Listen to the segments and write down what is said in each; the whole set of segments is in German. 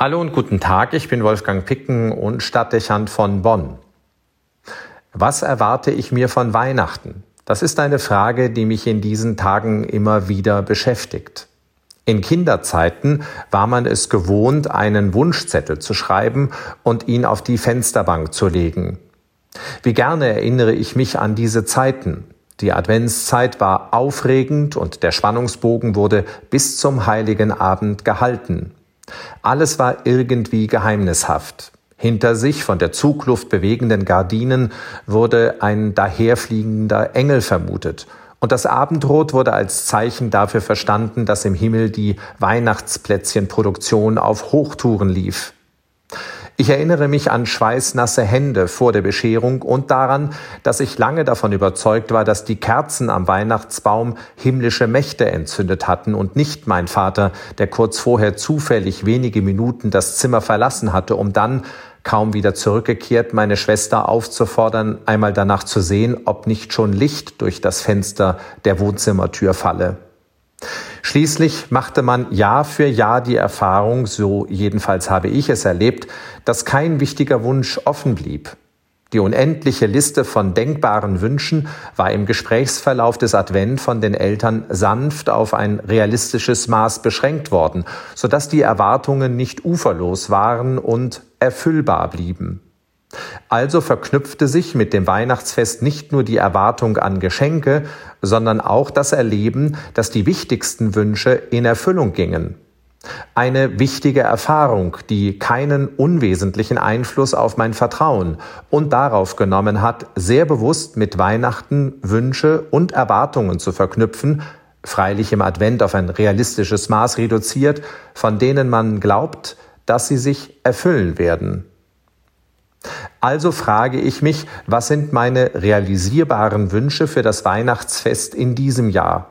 Hallo und guten Tag, ich bin Wolfgang Picken und Stadtdechant von Bonn. Was erwarte ich mir von Weihnachten? Das ist eine Frage, die mich in diesen Tagen immer wieder beschäftigt. In Kinderzeiten war man es gewohnt, einen Wunschzettel zu schreiben und ihn auf die Fensterbank zu legen. Wie gerne erinnere ich mich an diese Zeiten. Die Adventszeit war aufregend und der Spannungsbogen wurde bis zum heiligen Abend gehalten. Alles war irgendwie geheimnishaft. Hinter sich von der Zugluft bewegenden Gardinen wurde ein daherfliegender Engel vermutet. Und das Abendrot wurde als Zeichen dafür verstanden, dass im Himmel die Weihnachtsplätzchenproduktion auf Hochtouren lief. Ich erinnere mich an schweißnasse Hände vor der Bescherung und daran, dass ich lange davon überzeugt war, dass die Kerzen am Weihnachtsbaum himmlische Mächte entzündet hatten und nicht mein Vater, der kurz vorher zufällig wenige Minuten das Zimmer verlassen hatte, um dann, kaum wieder zurückgekehrt, meine Schwester aufzufordern, einmal danach zu sehen, ob nicht schon Licht durch das Fenster der Wohnzimmertür falle. Schließlich machte man Jahr für Jahr die Erfahrung, so jedenfalls habe ich es erlebt, dass kein wichtiger Wunsch offen blieb. Die unendliche Liste von denkbaren Wünschen war im Gesprächsverlauf des Advent von den Eltern sanft auf ein realistisches Maß beschränkt worden, sodass die Erwartungen nicht uferlos waren und erfüllbar blieben. Also verknüpfte sich mit dem Weihnachtsfest nicht nur die Erwartung an Geschenke, sondern auch das Erleben, dass die wichtigsten Wünsche in Erfüllung gingen. Eine wichtige Erfahrung, die keinen unwesentlichen Einfluss auf mein Vertrauen und darauf genommen hat, sehr bewusst mit Weihnachten Wünsche und Erwartungen zu verknüpfen, freilich im Advent auf ein realistisches Maß reduziert, von denen man glaubt, dass sie sich erfüllen werden. Also frage ich mich, was sind meine realisierbaren Wünsche für das Weihnachtsfest in diesem Jahr?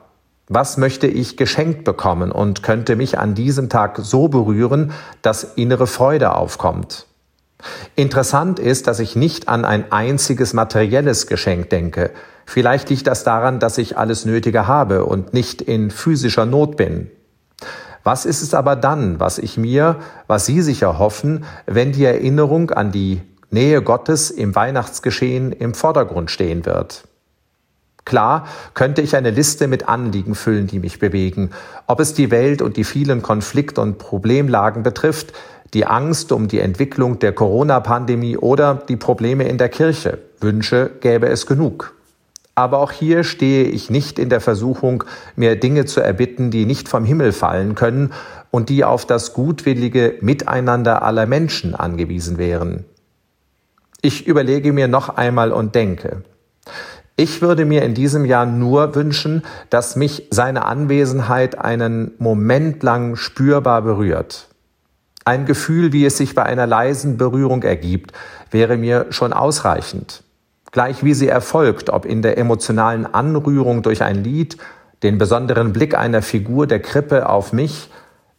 Was möchte ich geschenkt bekommen und könnte mich an diesem Tag so berühren, dass innere Freude aufkommt? Interessant ist, dass ich nicht an ein einziges materielles Geschenk denke. Vielleicht liegt das daran, dass ich alles Nötige habe und nicht in physischer Not bin. Was ist es aber dann, was ich mir, was Sie sich erhoffen, wenn die Erinnerung an die Nähe Gottes im Weihnachtsgeschehen im Vordergrund stehen wird. Klar könnte ich eine Liste mit Anliegen füllen, die mich bewegen, ob es die Welt und die vielen Konflikt- und Problemlagen betrifft, die Angst um die Entwicklung der Corona-Pandemie oder die Probleme in der Kirche. Wünsche gäbe es genug. Aber auch hier stehe ich nicht in der Versuchung, mir Dinge zu erbitten, die nicht vom Himmel fallen können und die auf das gutwillige Miteinander aller Menschen angewiesen wären. Ich überlege mir noch einmal und denke, ich würde mir in diesem Jahr nur wünschen, dass mich seine Anwesenheit einen Moment lang spürbar berührt. Ein Gefühl, wie es sich bei einer leisen Berührung ergibt, wäre mir schon ausreichend. Gleich wie sie erfolgt, ob in der emotionalen Anrührung durch ein Lied, den besonderen Blick einer Figur der Krippe auf mich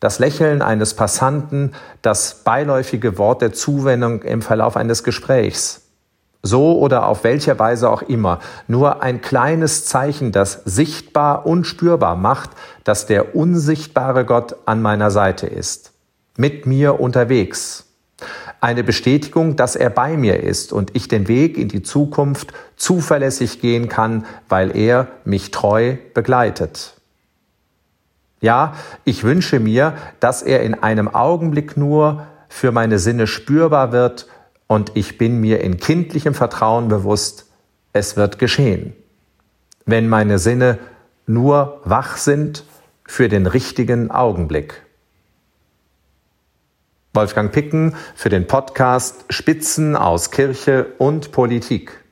das Lächeln eines Passanten, das beiläufige Wort der Zuwendung im Verlauf eines Gesprächs. So oder auf welcher Weise auch immer, nur ein kleines Zeichen, das sichtbar und spürbar macht, dass der unsichtbare Gott an meiner Seite ist, mit mir unterwegs. Eine Bestätigung, dass er bei mir ist und ich den Weg in die Zukunft zuverlässig gehen kann, weil er mich treu begleitet. Ja, ich wünsche mir, dass er in einem Augenblick nur für meine Sinne spürbar wird und ich bin mir in kindlichem Vertrauen bewusst, es wird geschehen. Wenn meine Sinne nur wach sind für den richtigen Augenblick. Wolfgang Picken für den Podcast Spitzen aus Kirche und Politik.